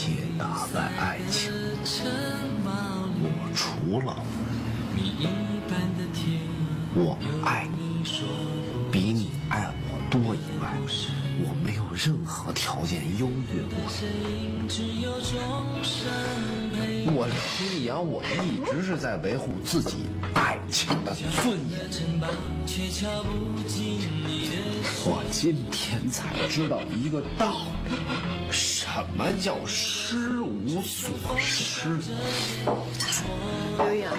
细节打败爱情，我除了我爱你比你爱我多以外，我没有任何条件优越过你。我李阳，我一直是在维护自己。尊严我今天才知道一个道理，什么叫失无所失。刘洋，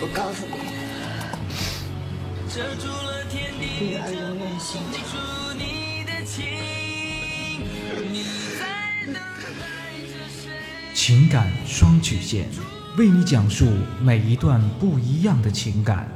我告诉你，女儿永远幸福。情感双曲线，为你讲述每一段不一样的情感。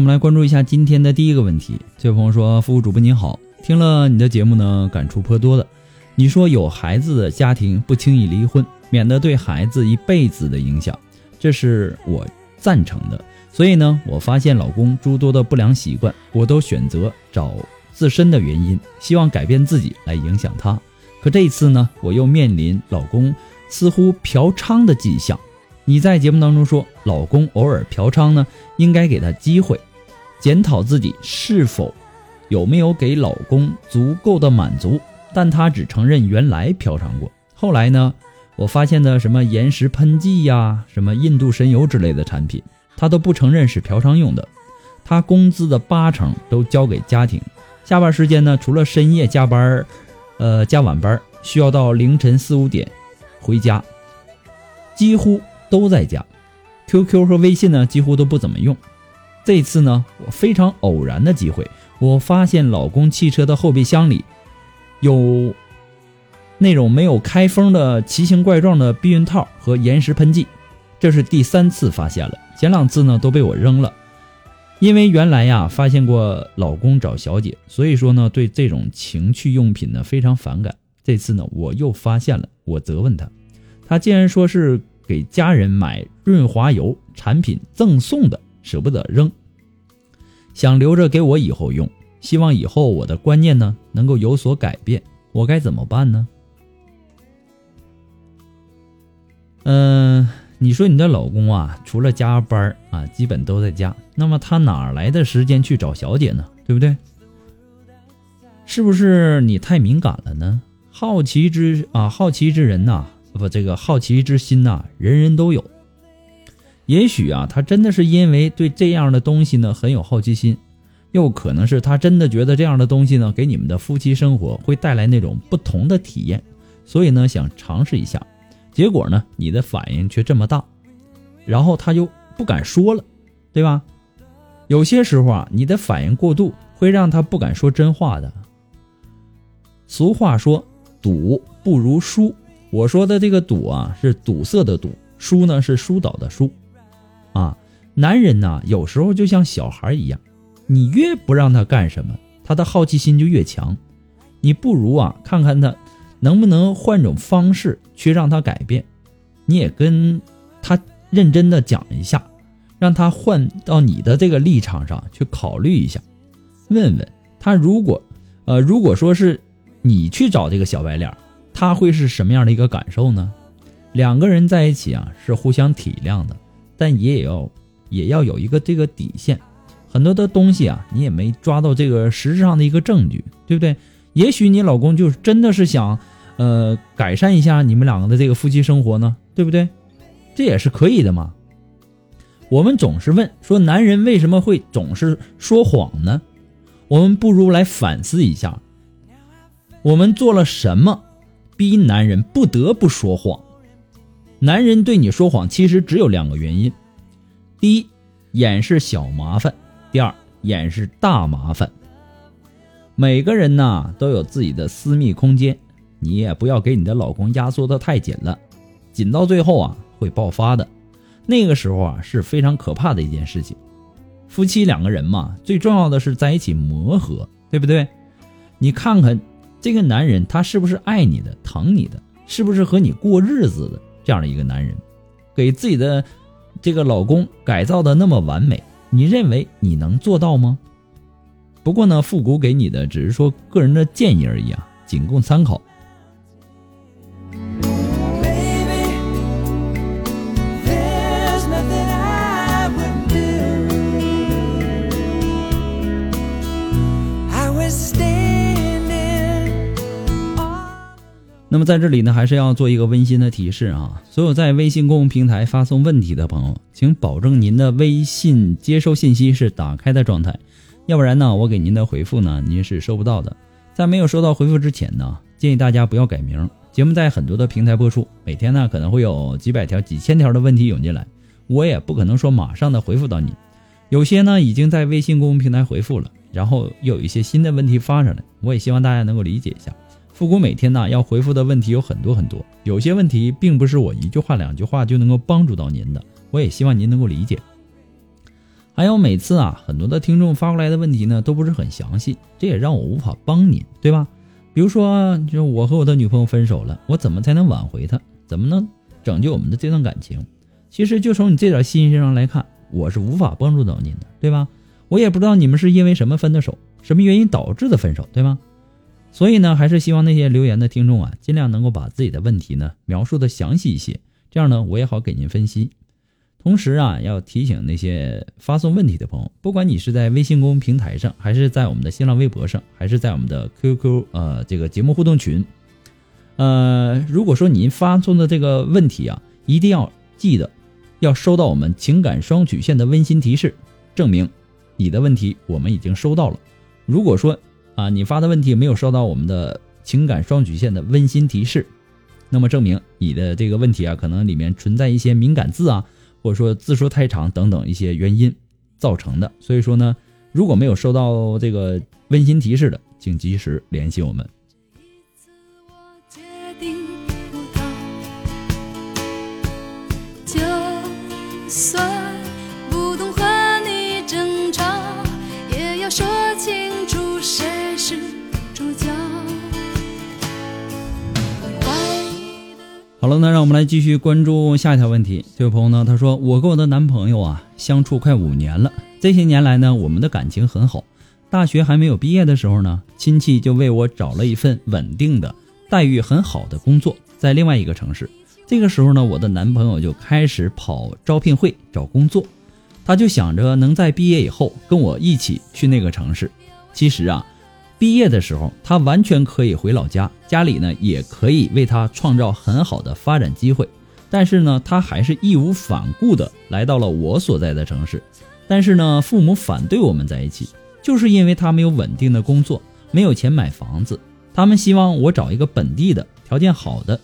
我们来关注一下今天的第一个问题。这位朋友说：“服务主播您好，听了你的节目呢，感触颇多的。你说有孩子的家庭不轻易离婚，免得对孩子一辈子的影响，这是我赞成的。所以呢，我发现老公诸多的不良习惯，我都选择找自身的原因，希望改变自己来影响他。可这一次呢，我又面临老公似乎嫖娼的迹象。”你在节目当中说，老公偶尔嫖娼呢，应该给他机会，检讨自己是否有没有给老公足够的满足。但他只承认原来嫖娼过，后来呢，我发现的什么岩石喷剂呀、什么印度神油之类的产品，他都不承认是嫖娼用的。他工资的八成都交给家庭，下班时间呢，除了深夜加班，呃，加晚班需要到凌晨四五点回家，几乎。都在家，QQ 和微信呢几乎都不怎么用。这次呢，我非常偶然的机会，我发现老公汽车的后备箱里有那种没有开封的奇形怪状的避孕套和延时喷剂，这是第三次发现了，前两次呢都被我扔了。因为原来呀发现过老公找小姐，所以说呢对这种情趣用品呢非常反感。这次呢我又发现了，我责问他，他竟然说是。给家人买润滑油产品赠送的，舍不得扔，想留着给我以后用。希望以后我的观念呢能够有所改变，我该怎么办呢？嗯，你说你的老公啊，除了加班啊，基本都在家，那么他哪来的时间去找小姐呢？对不对？是不是你太敏感了呢？好奇之啊，好奇之人呐，不，这个好奇之心呐，人人都有。也许啊，他真的是因为对这样的东西呢很有好奇心，又可能是他真的觉得这样的东西呢给你们的夫妻生活会带来那种不同的体验，所以呢想尝试一下。结果呢，你的反应却这么大，然后他就不敢说了，对吧？有些时候啊，你的反应过度会让他不敢说真话的。俗话说，堵不如疏。我说的这个堵啊，是堵塞的堵；疏呢，是疏导的疏。啊，男人呐，有时候就像小孩一样，你越不让他干什么，他的好奇心就越强。你不如啊，看看他。能不能换种方式去让他改变？你也跟他认真的讲一下，让他换到你的这个立场上去考虑一下，问问他，如果，呃，如果说是你去找这个小白脸，他会是什么样的一个感受呢？两个人在一起啊，是互相体谅的，但也要也要有一个这个底线，很多的东西啊，你也没抓到这个实质上的一个证据，对不对？也许你老公就是真的是想。呃，改善一下你们两个的这个夫妻生活呢，对不对？这也是可以的嘛。我们总是问说，男人为什么会总是说谎呢？我们不如来反思一下，我们做了什么，逼男人不得不说谎？男人对你说谎，其实只有两个原因：第一，掩饰小麻烦；第二，掩饰大麻烦。每个人呐，都有自己的私密空间。你也不要给你的老公压缩的太紧了，紧到最后啊会爆发的，那个时候啊是非常可怕的一件事情。夫妻两个人嘛，最重要的是在一起磨合，对不对？你看看这个男人，他是不是爱你的、疼你的，是不是和你过日子的这样的一个男人？给自己的这个老公改造的那么完美，你认为你能做到吗？不过呢，复古给你的只是说个人的建议而已啊，仅供参考。那么在这里呢，还是要做一个温馨的提示啊！所有在微信公众平台发送问题的朋友，请保证您的微信接收信息是打开的状态，要不然呢，我给您的回复呢，您是收不到的。在没有收到回复之前呢，建议大家不要改名。节目在很多的平台播出，每天呢可能会有几百条、几千条的问题涌进来，我也不可能说马上的回复到你。有些呢已经在微信公众平台回复了，然后又有一些新的问题发上来，我也希望大家能够理解一下。复古每天呢要回复的问题有很多很多，有些问题并不是我一句话两句话就能够帮助到您的，我也希望您能够理解。还有每次啊，很多的听众发过来的问题呢都不是很详细，这也让我无法帮您，对吧？比如说，就我和我的女朋友分手了，我怎么才能挽回她？怎么能拯救我们的这段感情？其实就从你这点心上来看，我是无法帮助到您的，对吧？我也不知道你们是因为什么分的手，什么原因导致的分手，对吗？所以呢，还是希望那些留言的听众啊，尽量能够把自己的问题呢描述的详细一些，这样呢我也好给您分析。同时啊，要提醒那些发送问题的朋友，不管你是在微信公众平台上，还是在我们的新浪微博上，还是在我们的 QQ 呃这个节目互动群，呃，如果说您发送的这个问题啊，一定要记得要收到我们情感双曲线的温馨提示，证明你的问题我们已经收到了。如果说啊，你发的问题没有收到我们的情感双曲线的温馨提示，那么证明你的这个问题啊，可能里面存在一些敏感字啊，或者说字数太长等等一些原因造成的。所以说呢，如果没有收到这个温馨提示的，请及时联系我们。就算了，那让我们来继续关注下一条问题。这位朋友呢，他说：“我跟我的男朋友啊相处快五年了，这些年来呢，我们的感情很好。大学还没有毕业的时候呢，亲戚就为我找了一份稳定的、待遇很好的工作，在另外一个城市。这个时候呢，我的男朋友就开始跑招聘会找工作，他就想着能在毕业以后跟我一起去那个城市。其实啊。”毕业的时候，他完全可以回老家，家里呢也可以为他创造很好的发展机会。但是呢，他还是义无反顾的来到了我所在的城市。但是呢，父母反对我们在一起，就是因为他没有稳定的工作，没有钱买房子。他们希望我找一个本地的条件好的。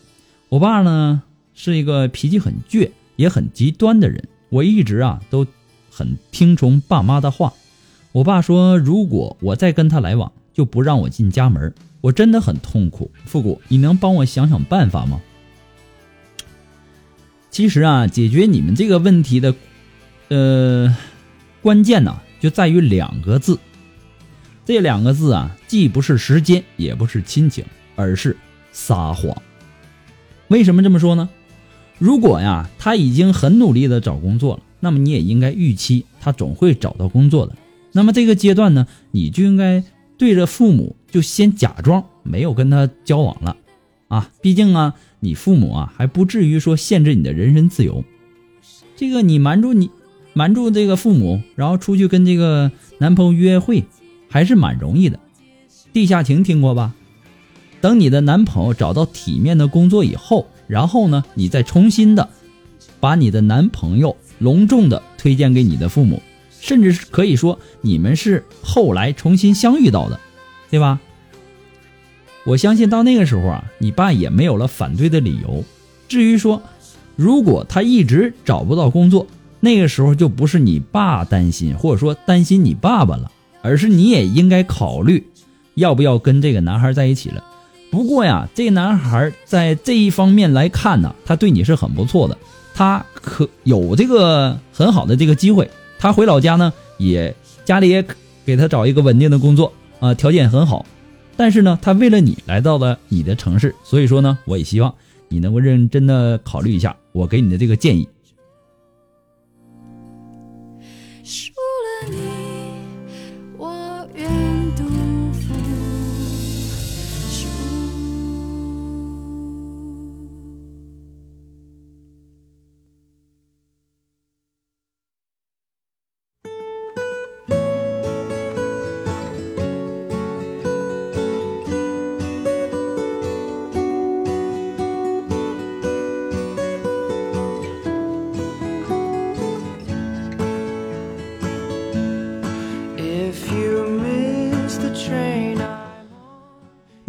我爸呢是一个脾气很倔也很极端的人，我一直啊都很听从爸妈的话。我爸说，如果我再跟他来往，就不让我进家门，我真的很痛苦。复古，你能帮我想想办法吗？其实啊，解决你们这个问题的，呃，关键呢就在于两个字。这两个字啊，既不是时间，也不是亲情，而是撒谎。为什么这么说呢？如果呀，他已经很努力的找工作了，那么你也应该预期他总会找到工作的。那么这个阶段呢，你就应该。对着父母就先假装没有跟他交往了，啊，毕竟啊，你父母啊还不至于说限制你的人身自由。这个你瞒住你，瞒住这个父母，然后出去跟这个男朋友约会，还是蛮容易的。地下情听过吧？等你的男朋友找到体面的工作以后，然后呢，你再重新的把你的男朋友隆重的推荐给你的父母。甚至是可以说你们是后来重新相遇到的，对吧？我相信到那个时候啊，你爸也没有了反对的理由。至于说，如果他一直找不到工作，那个时候就不是你爸担心，或者说担心你爸爸了，而是你也应该考虑要不要跟这个男孩在一起了。不过呀，这男孩在这一方面来看呢，他对你是很不错的，他可有这个很好的这个机会。他回老家呢，也家里也给他找一个稳定的工作啊，条件很好。但是呢，他为了你来到了你的城市，所以说呢，我也希望你能够认真的考虑一下我给你的这个建议。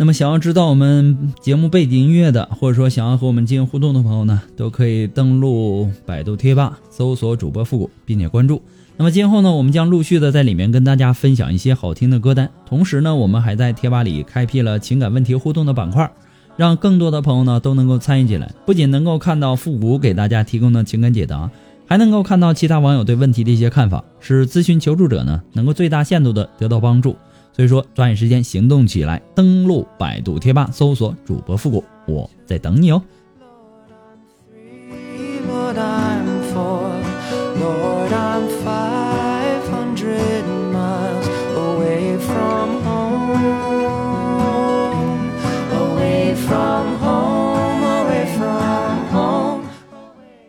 那么，想要知道我们节目背景音乐的，或者说想要和我们进行互动的朋友呢，都可以登录百度贴吧，搜索主播复古，并且关注。那么今后呢，我们将陆续的在里面跟大家分享一些好听的歌单。同时呢，我们还在贴吧里开辟了情感问题互动的板块，让更多的朋友呢都能够参与进来。不仅能够看到复古给大家提供的情感解答，还能够看到其他网友对问题的一些看法，使咨询求助者呢能够最大限度的得到帮助。所以说，抓紧时间行动起来，登录百度贴吧，搜索主播复古，我在等你哦。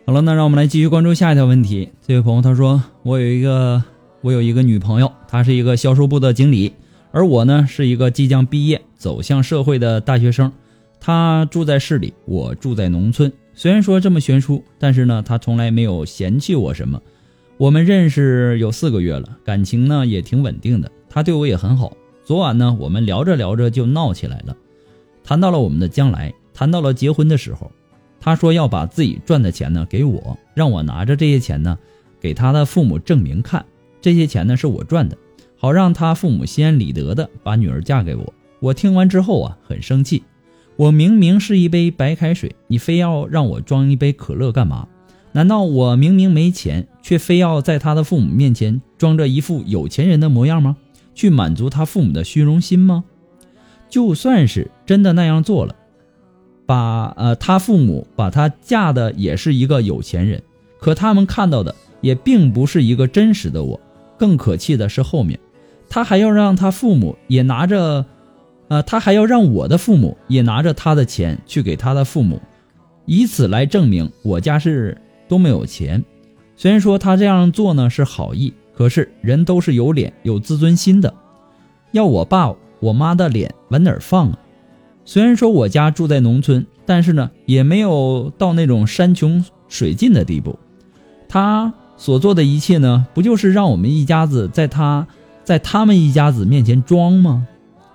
好了，那让我们来继续关注下一条问题。这位朋友他说：“我有一个，我有一个女朋友，她是一个销售部的经理。”而我呢，是一个即将毕业、走向社会的大学生。他住在市里，我住在农村。虽然说这么悬殊，但是呢，他从来没有嫌弃我什么。我们认识有四个月了，感情呢也挺稳定的。他对我也很好。昨晚呢，我们聊着聊着就闹起来了，谈到了我们的将来，谈到了结婚的时候。他说要把自己赚的钱呢给我，让我拿着这些钱呢给他的父母证明看，这些钱呢是我赚的。好让他父母心安理得的把女儿嫁给我。我听完之后啊，很生气。我明明是一杯白开水，你非要让我装一杯可乐干嘛？难道我明明没钱，却非要在他的父母面前装着一副有钱人的模样吗？去满足他父母的虚荣心吗？就算是真的那样做了，把呃他父母把她嫁的也是一个有钱人，可他们看到的也并不是一个真实的我。更可气的是后面，他还要让他父母也拿着，呃，他还要让我的父母也拿着他的钱去给他的父母，以此来证明我家是多么有钱。虽然说他这样做呢是好意，可是人都是有脸有自尊心的，要我爸我妈的脸往哪儿放啊？虽然说我家住在农村，但是呢也没有到那种山穷水尽的地步。他所做的一切呢，不就是让我们一家子在他在他们一家子面前装吗？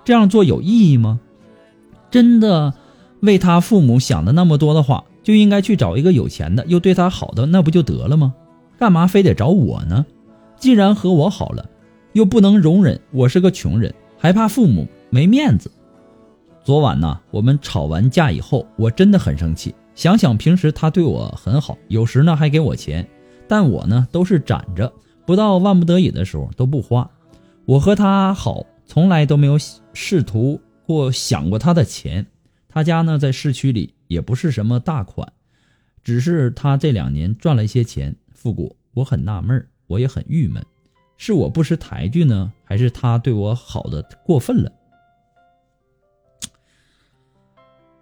这样做有意义吗？真的为他父母想的那么多的话，就应该去找一个有钱的又对他好的，那不就得了吗？干嘛非得找我呢？既然和我好了，又不能容忍我是个穷人，还怕父母没面子。昨晚呢，我们吵完架以后，我真的很生气。想想平时他对我很好，有时呢还给我钱，但我呢都是攒着，不到万不得已的时候都不花。我和他好，从来都没有试图过想过他的钱。他家呢在市区里，也不是什么大款，只是他这两年赚了一些钱。复古，我很纳闷，我也很郁闷，是我不识抬举呢，还是他对我好的过分了？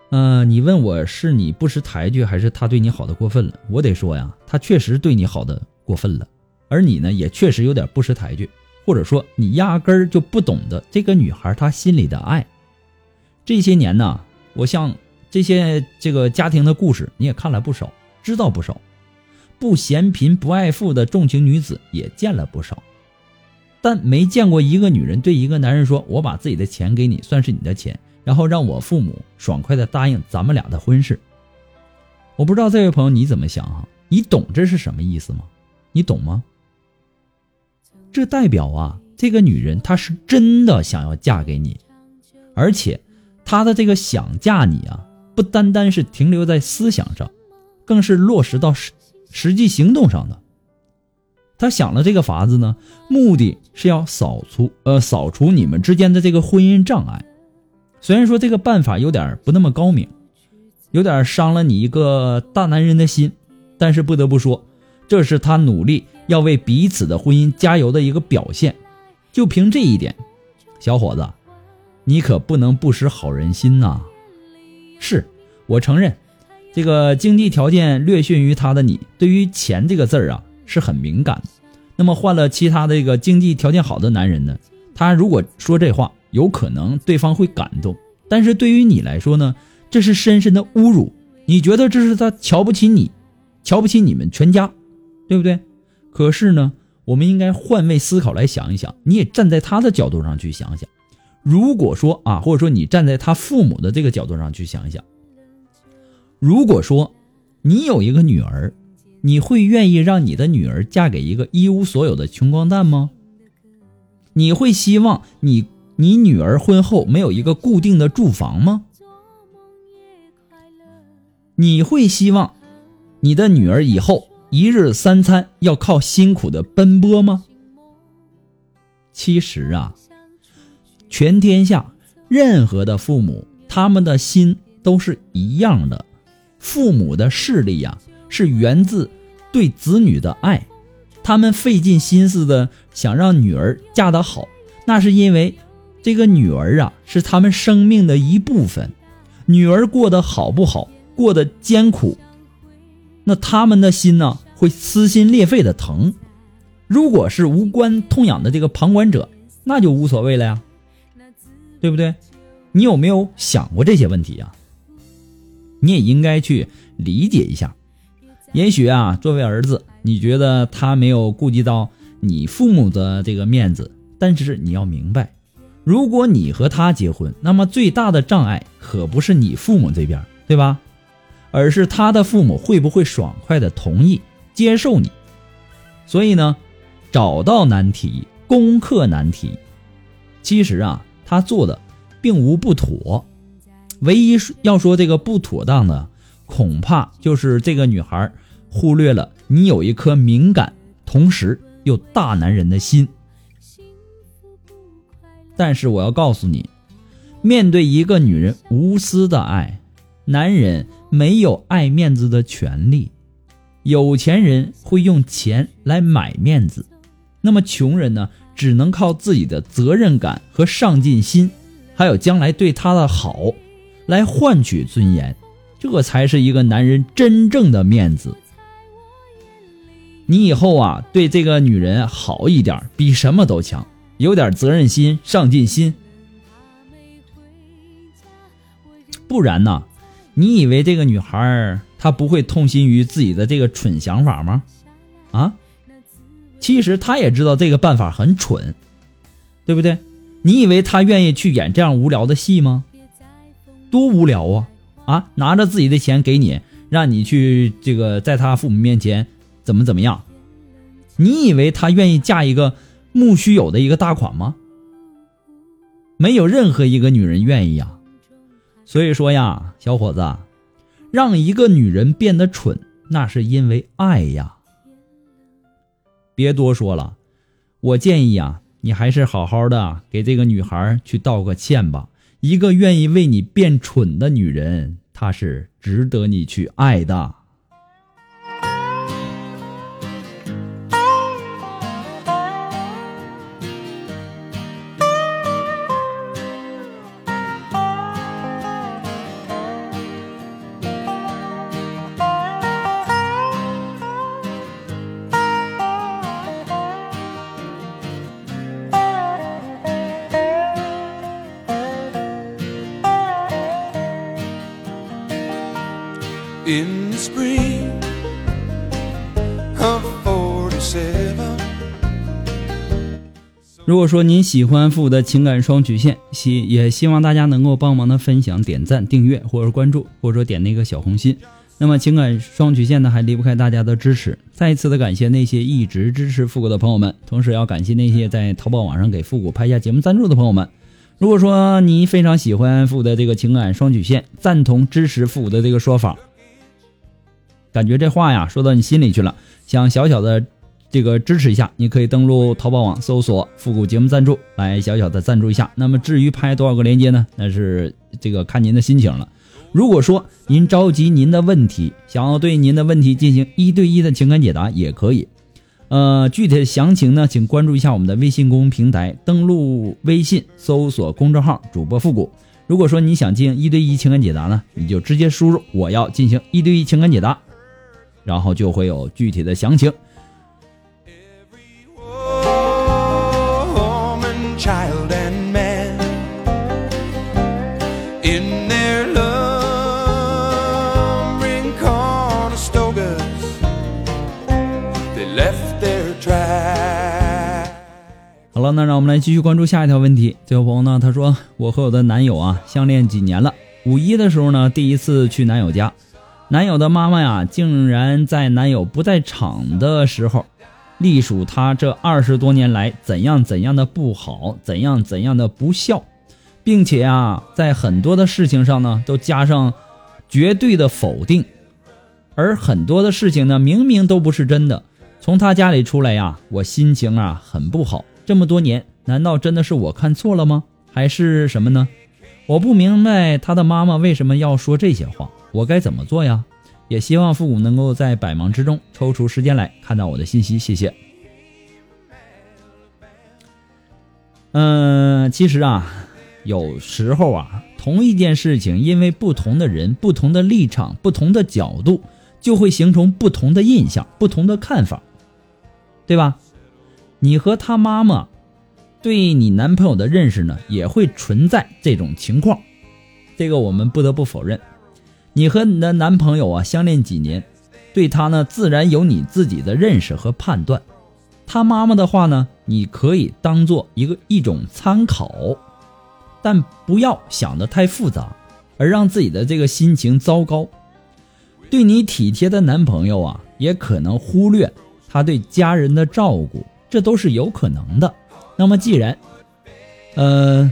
嗯，你问我是你不识抬举，还是他对你好的过分了？我得说呀，他确实对你好的过分了，而你呢，也确实有点不识抬举，或者说你压根儿就不懂得这个女孩她心里的爱。这些年呢，我像这些这个家庭的故事，你也看了不少，知道不少。不嫌贫不爱富的重情女子也见了不少，但没见过一个女人对一个男人说：“我把自己的钱给你，算是你的钱，然后让我父母爽快的答应咱们俩的婚事。”我不知道这位朋友你怎么想哈？你懂这是什么意思吗？你懂吗？这代表啊，这个女人她是真的想要嫁给你，而且她的这个想嫁你啊，不单单是停留在思想上，更是落实到实。实际行动上的，他想了这个法子呢，目的是要扫除呃扫除你们之间的这个婚姻障碍。虽然说这个办法有点不那么高明，有点伤了你一个大男人的心，但是不得不说，这是他努力要为彼此的婚姻加油的一个表现。就凭这一点，小伙子，你可不能不识好人心呐！是我承认。这个经济条件略逊于他的你，对于钱这个字儿啊是很敏感。那么换了其他的这个经济条件好的男人呢，他如果说这话，有可能对方会感动。但是对于你来说呢，这是深深的侮辱。你觉得这是他瞧不起你，瞧不起你们全家，对不对？可是呢，我们应该换位思考来想一想，你也站在他的角度上去想想。如果说啊，或者说你站在他父母的这个角度上去想一想。如果说你有一个女儿，你会愿意让你的女儿嫁给一个一无所有的穷光蛋吗？你会希望你你女儿婚后没有一个固定的住房吗？你会希望你的女儿以后一日三餐要靠辛苦的奔波吗？其实啊，全天下任何的父母，他们的心都是一样的。父母的势力呀，是源自对子女的爱，他们费尽心思的想让女儿嫁得好，那是因为这个女儿啊是他们生命的一部分，女儿过得好不好，过得艰苦，那他们的心呢会撕心裂肺的疼。如果是无关痛痒的这个旁观者，那就无所谓了呀，对不对？你有没有想过这些问题呀？你也应该去理解一下，也许啊，作为儿子，你觉得他没有顾及到你父母的这个面子，但是你要明白，如果你和他结婚，那么最大的障碍可不是你父母这边，对吧？而是他的父母会不会爽快的同意接受你。所以呢，找到难题，攻克难题，其实啊，他做的并无不妥。唯一要说这个不妥当的，恐怕就是这个女孩忽略了你有一颗敏感，同时又大男人的心。但是我要告诉你，面对一个女人无私的爱，男人没有爱面子的权利，有钱人会用钱来买面子，那么穷人呢，只能靠自己的责任感和上进心，还有将来对他的好，来换取尊严，这才是一个男人真正的面子。你以后啊，对这个女人好一点，比什么都强，有点责任心、上进心，不然呢？你以为这个女孩他不会痛心于自己的这个蠢想法吗？啊，其实他也知道这个办法很蠢，对不对？你以为他愿意去演这样无聊的戏吗？多无聊啊！啊，拿着自己的钱给你，让你去这个在他父母面前怎么怎么样？你以为他愿意嫁一个慕须有的一个大款吗？没有任何一个女人愿意呀。所以说呀，小伙子，让一个女人变得蠢，那是因为爱呀。别多说了，我建议啊，你还是好好的给这个女孩去道个歉吧。一个愿意为你变蠢的女人，她是值得你去爱的。如果说您喜欢复古的情感双曲线，希也希望大家能够帮忙的分享、点赞、订阅或者关注，或者说点那个小红心。那么情感双曲线呢，还离不开大家的支持。再一次的感谢那些一直支持复古的朋友们，同时要感谢那些在淘宝网上给复古拍下节目赞助的朋友们。如果说你非常喜欢复古的这个情感双曲线，赞同支持复古的这个说法，感觉这话呀说到你心里去了，想小小的这个支持一下，你可以登录淘宝网搜索“复古节目赞助”来小小的赞助一下。那么至于拍多少个链接呢？那是这个看您的心情了。如果说您着急您的问题，想要对您的问题进行一对一的情感解答，也可以。呃，具体的详情呢，请关注一下我们的微信公众平台，登录微信搜索公众号“主播复古”。如果说你想进行一对一情感解答呢，你就直接输入“我要进行一对一情感解答”，然后就会有具体的详情。了，那让我们来继续关注下一条问题。这位朋友呢，他说我和我的男友啊相恋几年了，五一的时候呢，第一次去男友家，男友的妈妈呀，竟然在男友不在场的时候，隶属他这二十多年来怎样怎样的不好，怎样怎样的不孝，并且啊，在很多的事情上呢，都加上绝对的否定，而很多的事情呢，明明都不是真的。从他家里出来呀，我心情啊很不好。这么多年，难道真的是我看错了吗？还是什么呢？我不明白他的妈妈为什么要说这些话，我该怎么做呀？也希望父母能够在百忙之中抽出时间来看到我的信息，谢谢。嗯、其实啊，有时候啊，同一件事情，因为不同的人、不同的立场、不同的角度，就会形成不同的印象、不同的看法，对吧？你和他妈妈对你男朋友的认识呢，也会存在这种情况，这个我们不得不否认。你和你的男朋友啊相恋几年，对他呢自然有你自己的认识和判断。他妈妈的话呢，你可以当做一个一种参考，但不要想得太复杂，而让自己的这个心情糟糕。对你体贴的男朋友啊，也可能忽略他对家人的照顾，这都是有可能的。那么既然，呃，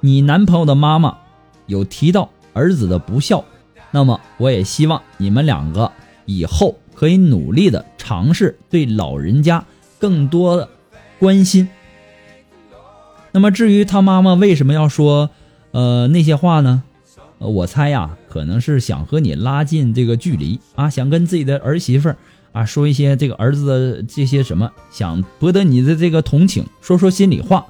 你男朋友的妈妈有提到儿子的不孝，那么我也希望你们两个以后可以努力的尝试对老人家更多的关心。那么至于他妈妈为什么要说呃那些话呢？呃我猜呀，可能是想和你拉近这个距离啊，想跟自己的儿媳妇儿啊说一些这个儿子的这些什么，想博得你的这个同情，说说心里话，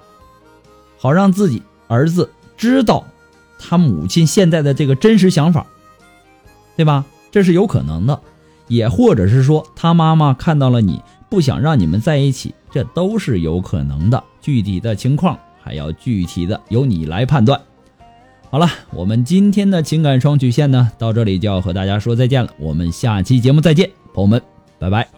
好让自己儿子知道他母亲现在的这个真实想法，对吧？这是有可能的，也或者是说他妈妈看到了你不想让你们在一起，这都是有可能的。具体的情况还要具体的由你来判断。好了，我们今天的情感双曲线呢，到这里就要和大家说再见了。我们下期节目再见，朋友们，拜拜。